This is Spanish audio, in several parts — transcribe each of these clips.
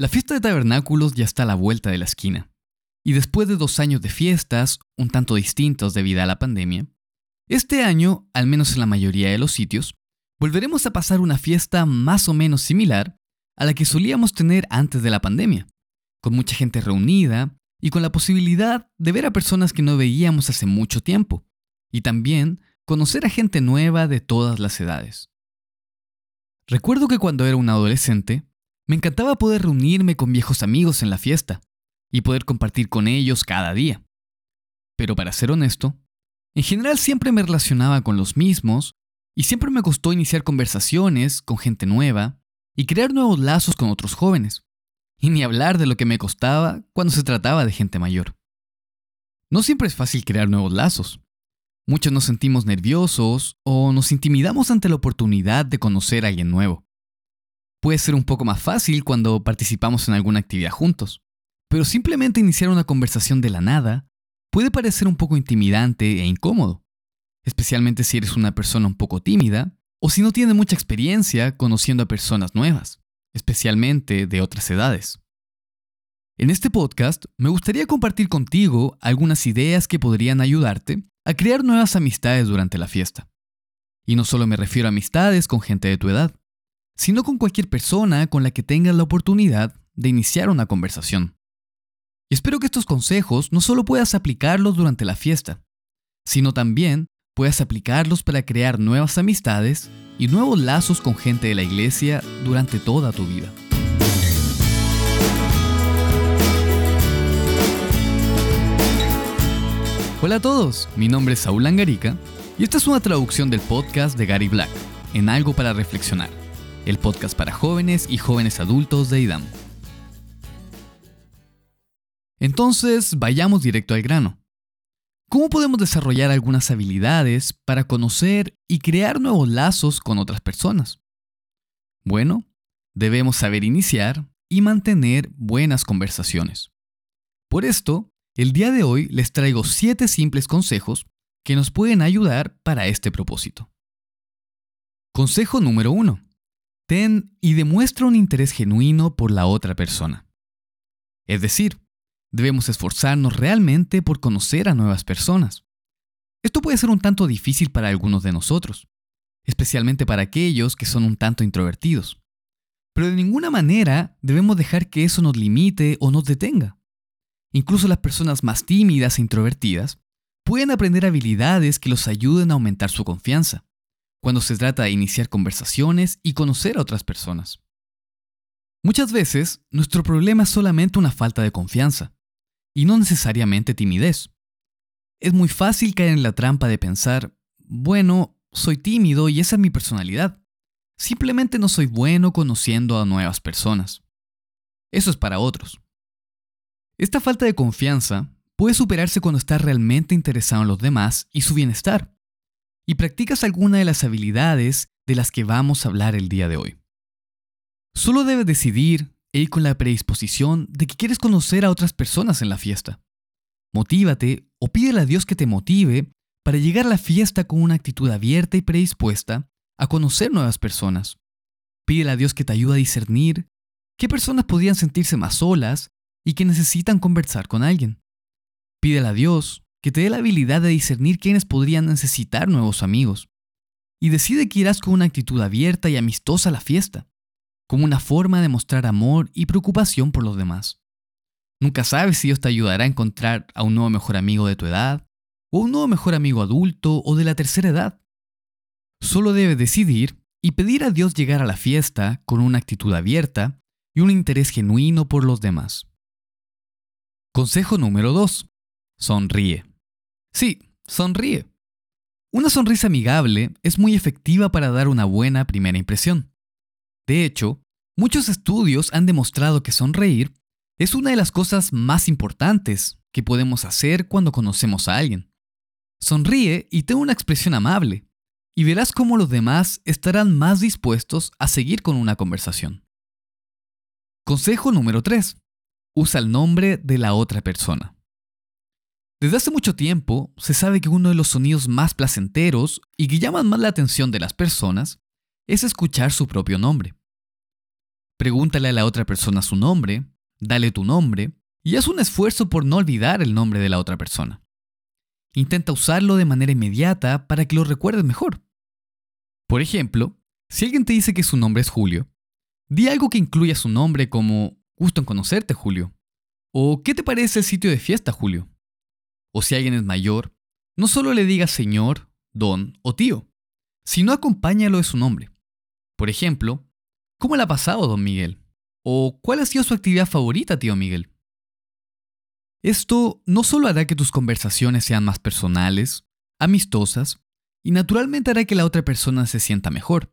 La fiesta de tabernáculos ya está a la vuelta de la esquina. Y después de dos años de fiestas, un tanto distintos debido a la pandemia, este año, al menos en la mayoría de los sitios, volveremos a pasar una fiesta más o menos similar a la que solíamos tener antes de la pandemia, con mucha gente reunida y con la posibilidad de ver a personas que no veíamos hace mucho tiempo, y también conocer a gente nueva de todas las edades. Recuerdo que cuando era un adolescente, me encantaba poder reunirme con viejos amigos en la fiesta y poder compartir con ellos cada día. Pero para ser honesto, en general siempre me relacionaba con los mismos y siempre me costó iniciar conversaciones con gente nueva y crear nuevos lazos con otros jóvenes. Y ni hablar de lo que me costaba cuando se trataba de gente mayor. No siempre es fácil crear nuevos lazos. Muchos nos sentimos nerviosos o nos intimidamos ante la oportunidad de conocer a alguien nuevo. Puede ser un poco más fácil cuando participamos en alguna actividad juntos, pero simplemente iniciar una conversación de la nada puede parecer un poco intimidante e incómodo, especialmente si eres una persona un poco tímida o si no tienes mucha experiencia conociendo a personas nuevas, especialmente de otras edades. En este podcast me gustaría compartir contigo algunas ideas que podrían ayudarte a crear nuevas amistades durante la fiesta. Y no solo me refiero a amistades con gente de tu edad, sino con cualquier persona con la que tengas la oportunidad de iniciar una conversación. Espero que estos consejos no solo puedas aplicarlos durante la fiesta, sino también puedas aplicarlos para crear nuevas amistades y nuevos lazos con gente de la iglesia durante toda tu vida. Hola a todos, mi nombre es Saúl Angarica y esta es una traducción del podcast de Gary Black, en Algo para Reflexionar el podcast para jóvenes y jóvenes adultos de IDAM. Entonces, vayamos directo al grano. ¿Cómo podemos desarrollar algunas habilidades para conocer y crear nuevos lazos con otras personas? Bueno, debemos saber iniciar y mantener buenas conversaciones. Por esto, el día de hoy les traigo 7 simples consejos que nos pueden ayudar para este propósito. Consejo número 1. Y demuestra un interés genuino por la otra persona. Es decir, debemos esforzarnos realmente por conocer a nuevas personas. Esto puede ser un tanto difícil para algunos de nosotros, especialmente para aquellos que son un tanto introvertidos. Pero de ninguna manera debemos dejar que eso nos limite o nos detenga. Incluso las personas más tímidas e introvertidas pueden aprender habilidades que los ayuden a aumentar su confianza cuando se trata de iniciar conversaciones y conocer a otras personas. Muchas veces, nuestro problema es solamente una falta de confianza, y no necesariamente timidez. Es muy fácil caer en la trampa de pensar, bueno, soy tímido y esa es mi personalidad. Simplemente no soy bueno conociendo a nuevas personas. Eso es para otros. Esta falta de confianza puede superarse cuando estás realmente interesado en los demás y su bienestar, y practicas alguna de las habilidades de las que vamos a hablar el día de hoy. Solo debes decidir e ir con la predisposición de que quieres conocer a otras personas en la fiesta. Motívate o pídele a Dios que te motive para llegar a la fiesta con una actitud abierta y predispuesta a conocer nuevas personas. Pídele a Dios que te ayude a discernir qué personas podrían sentirse más solas y que necesitan conversar con alguien. Pídele a Dios que te dé la habilidad de discernir quiénes podrían necesitar nuevos amigos. Y decide que irás con una actitud abierta y amistosa a la fiesta, como una forma de mostrar amor y preocupación por los demás. Nunca sabes si Dios te ayudará a encontrar a un nuevo mejor amigo de tu edad, o un nuevo mejor amigo adulto o de la tercera edad. Solo debes decidir y pedir a Dios llegar a la fiesta con una actitud abierta y un interés genuino por los demás. Consejo número 2. Sonríe. Sí, sonríe. Una sonrisa amigable es muy efectiva para dar una buena primera impresión. De hecho, muchos estudios han demostrado que sonreír es una de las cosas más importantes que podemos hacer cuando conocemos a alguien. Sonríe y ten una expresión amable, y verás cómo los demás estarán más dispuestos a seguir con una conversación. Consejo número 3. Usa el nombre de la otra persona. Desde hace mucho tiempo se sabe que uno de los sonidos más placenteros y que llaman más la atención de las personas es escuchar su propio nombre. Pregúntale a la otra persona su nombre, dale tu nombre y haz un esfuerzo por no olvidar el nombre de la otra persona. Intenta usarlo de manera inmediata para que lo recuerdes mejor. Por ejemplo, si alguien te dice que su nombre es Julio, di algo que incluya su nombre como gusto en conocerte, Julio. O ¿qué te parece el sitio de fiesta, Julio? O si alguien es mayor, no solo le digas señor, don o tío, sino acompáñalo de su nombre. Por ejemplo, ¿cómo le ha pasado, don Miguel? O ¿cuál ha sido su actividad favorita, tío Miguel? Esto no solo hará que tus conversaciones sean más personales, amistosas, y naturalmente hará que la otra persona se sienta mejor,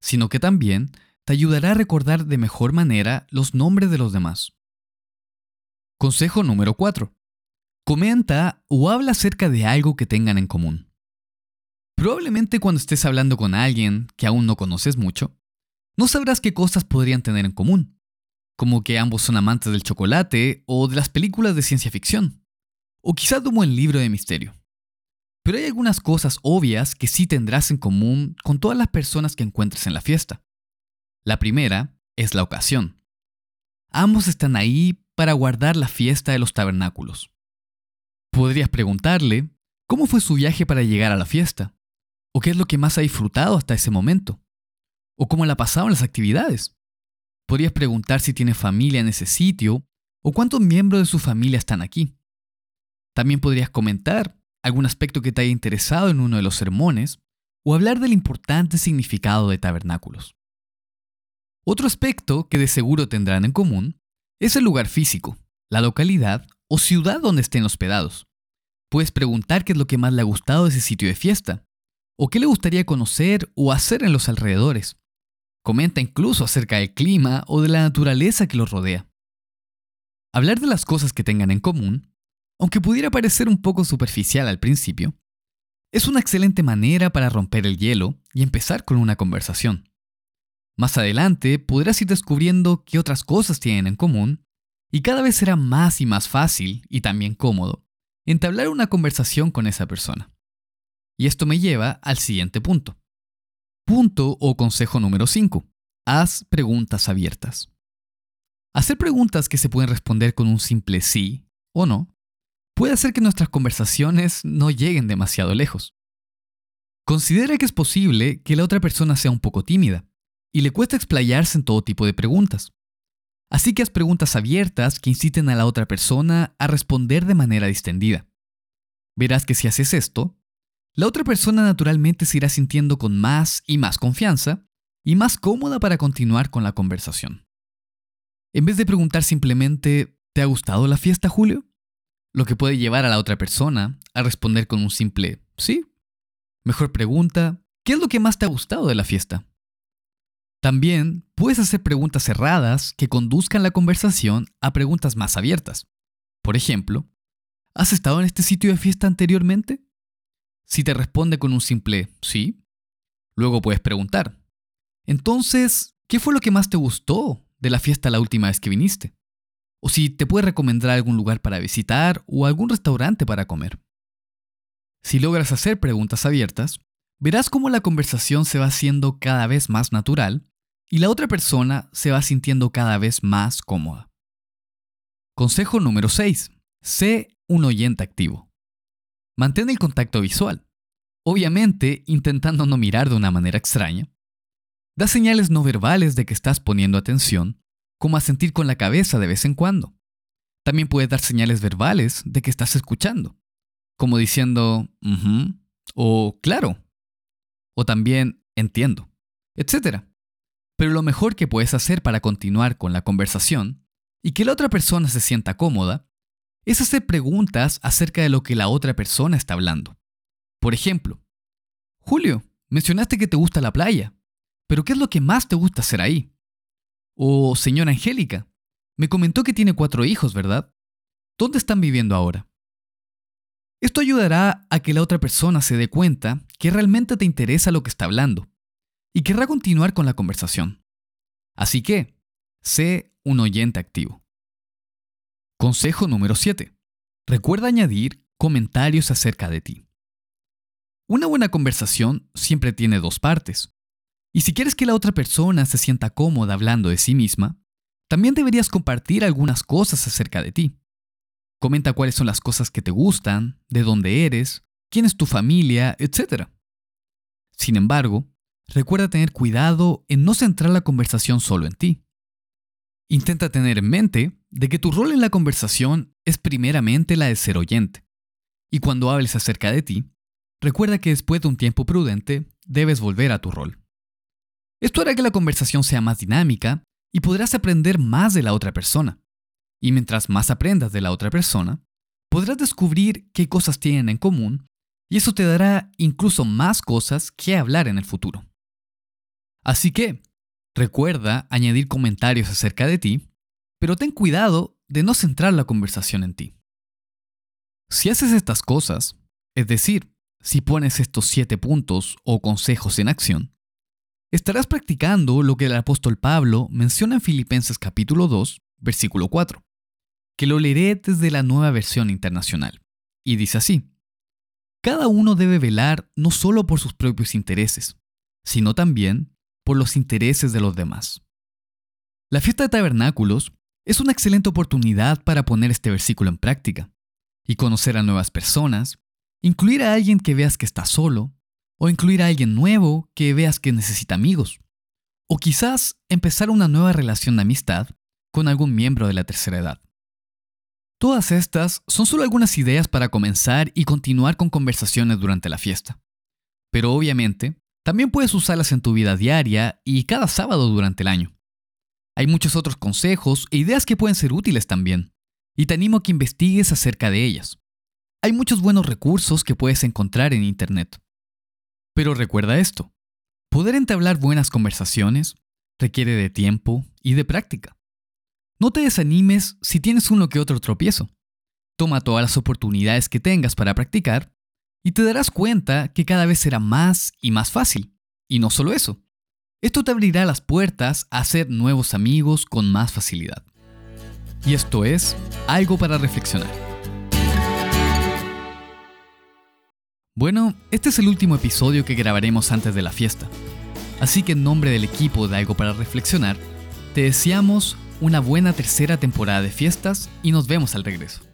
sino que también te ayudará a recordar de mejor manera los nombres de los demás. Consejo número 4. Comenta o habla acerca de algo que tengan en común. Probablemente cuando estés hablando con alguien que aún no conoces mucho, no sabrás qué cosas podrían tener en común, como que ambos son amantes del chocolate o de las películas de ciencia ficción, o quizás de un buen libro de misterio. Pero hay algunas cosas obvias que sí tendrás en común con todas las personas que encuentres en la fiesta. La primera es la ocasión. Ambos están ahí para guardar la fiesta de los tabernáculos. Podrías preguntarle cómo fue su viaje para llegar a la fiesta, o qué es lo que más ha disfrutado hasta ese momento, o cómo le ha pasado en las actividades. Podrías preguntar si tiene familia en ese sitio o cuántos miembros de su familia están aquí. También podrías comentar algún aspecto que te haya interesado en uno de los sermones o hablar del importante significado de tabernáculos. Otro aspecto que de seguro tendrán en común es el lugar físico, la localidad o ciudad donde estén hospedados. Puedes preguntar qué es lo que más le ha gustado de ese sitio de fiesta, o qué le gustaría conocer o hacer en los alrededores. Comenta incluso acerca del clima o de la naturaleza que los rodea. Hablar de las cosas que tengan en común, aunque pudiera parecer un poco superficial al principio, es una excelente manera para romper el hielo y empezar con una conversación. Más adelante podrás ir descubriendo qué otras cosas tienen en común y cada vez será más y más fácil y también cómodo entablar una conversación con esa persona. Y esto me lleva al siguiente punto. Punto o consejo número 5. Haz preguntas abiertas. Hacer preguntas que se pueden responder con un simple sí o no puede hacer que nuestras conversaciones no lleguen demasiado lejos. Considera que es posible que la otra persona sea un poco tímida y le cuesta explayarse en todo tipo de preguntas. Así que haz preguntas abiertas que inciten a la otra persona a responder de manera distendida. Verás que si haces esto, la otra persona naturalmente se irá sintiendo con más y más confianza y más cómoda para continuar con la conversación. En vez de preguntar simplemente, ¿te ha gustado la fiesta, Julio? Lo que puede llevar a la otra persona a responder con un simple sí. Mejor pregunta, ¿qué es lo que más te ha gustado de la fiesta? También puedes hacer preguntas cerradas que conduzcan la conversación a preguntas más abiertas. Por ejemplo, ¿has estado en este sitio de fiesta anteriormente? Si te responde con un simple sí, luego puedes preguntar, entonces, ¿qué fue lo que más te gustó de la fiesta la última vez que viniste? O si te puede recomendar algún lugar para visitar o algún restaurante para comer. Si logras hacer preguntas abiertas, verás cómo la conversación se va haciendo cada vez más natural y la otra persona se va sintiendo cada vez más cómoda. Consejo número 6. Sé un oyente activo. Mantén el contacto visual, obviamente intentando no mirar de una manera extraña. Da señales no verbales de que estás poniendo atención, como sentir con la cabeza de vez en cuando. También puedes dar señales verbales de que estás escuchando, como diciendo, o claro, o también entiendo, etc. Pero lo mejor que puedes hacer para continuar con la conversación y que la otra persona se sienta cómoda es hacer preguntas acerca de lo que la otra persona está hablando. Por ejemplo, Julio, mencionaste que te gusta la playa, pero ¿qué es lo que más te gusta hacer ahí? O señora Angélica, me comentó que tiene cuatro hijos, ¿verdad? ¿Dónde están viviendo ahora? Esto ayudará a que la otra persona se dé cuenta que realmente te interesa lo que está hablando y querrá continuar con la conversación. Así que, sé un oyente activo. Consejo número 7. Recuerda añadir comentarios acerca de ti. Una buena conversación siempre tiene dos partes. Y si quieres que la otra persona se sienta cómoda hablando de sí misma, también deberías compartir algunas cosas acerca de ti. Comenta cuáles son las cosas que te gustan, de dónde eres, quién es tu familia, etc. Sin embargo, recuerda tener cuidado en no centrar la conversación solo en ti. Intenta tener en mente de que tu rol en la conversación es primeramente la de ser oyente. Y cuando hables acerca de ti, recuerda que después de un tiempo prudente debes volver a tu rol. Esto hará que la conversación sea más dinámica y podrás aprender más de la otra persona. Y mientras más aprendas de la otra persona, podrás descubrir qué cosas tienen en común y eso te dará incluso más cosas que hablar en el futuro. Así que, recuerda añadir comentarios acerca de ti, pero ten cuidado de no centrar la conversación en ti. Si haces estas cosas, es decir, si pones estos siete puntos o consejos en acción, estarás practicando lo que el apóstol Pablo menciona en Filipenses capítulo 2, versículo 4, que lo leeré desde la nueva versión internacional, y dice así, Cada uno debe velar no solo por sus propios intereses, sino también por los intereses de los demás. La fiesta de tabernáculos es una excelente oportunidad para poner este versículo en práctica y conocer a nuevas personas, incluir a alguien que veas que está solo, o incluir a alguien nuevo que veas que necesita amigos, o quizás empezar una nueva relación de amistad con algún miembro de la tercera edad. Todas estas son solo algunas ideas para comenzar y continuar con conversaciones durante la fiesta. Pero obviamente, también puedes usarlas en tu vida diaria y cada sábado durante el año. Hay muchos otros consejos e ideas que pueden ser útiles también, y te animo a que investigues acerca de ellas. Hay muchos buenos recursos que puedes encontrar en Internet. Pero recuerda esto, poder entablar buenas conversaciones requiere de tiempo y de práctica. No te desanimes si tienes uno que otro tropiezo. Toma todas las oportunidades que tengas para practicar y te darás cuenta que cada vez será más y más fácil. Y no solo eso, esto te abrirá las puertas a hacer nuevos amigos con más facilidad. Y esto es algo para reflexionar. Bueno, este es el último episodio que grabaremos antes de la fiesta. Así que en nombre del equipo de Algo para Reflexionar, te deseamos una buena tercera temporada de fiestas y nos vemos al regreso.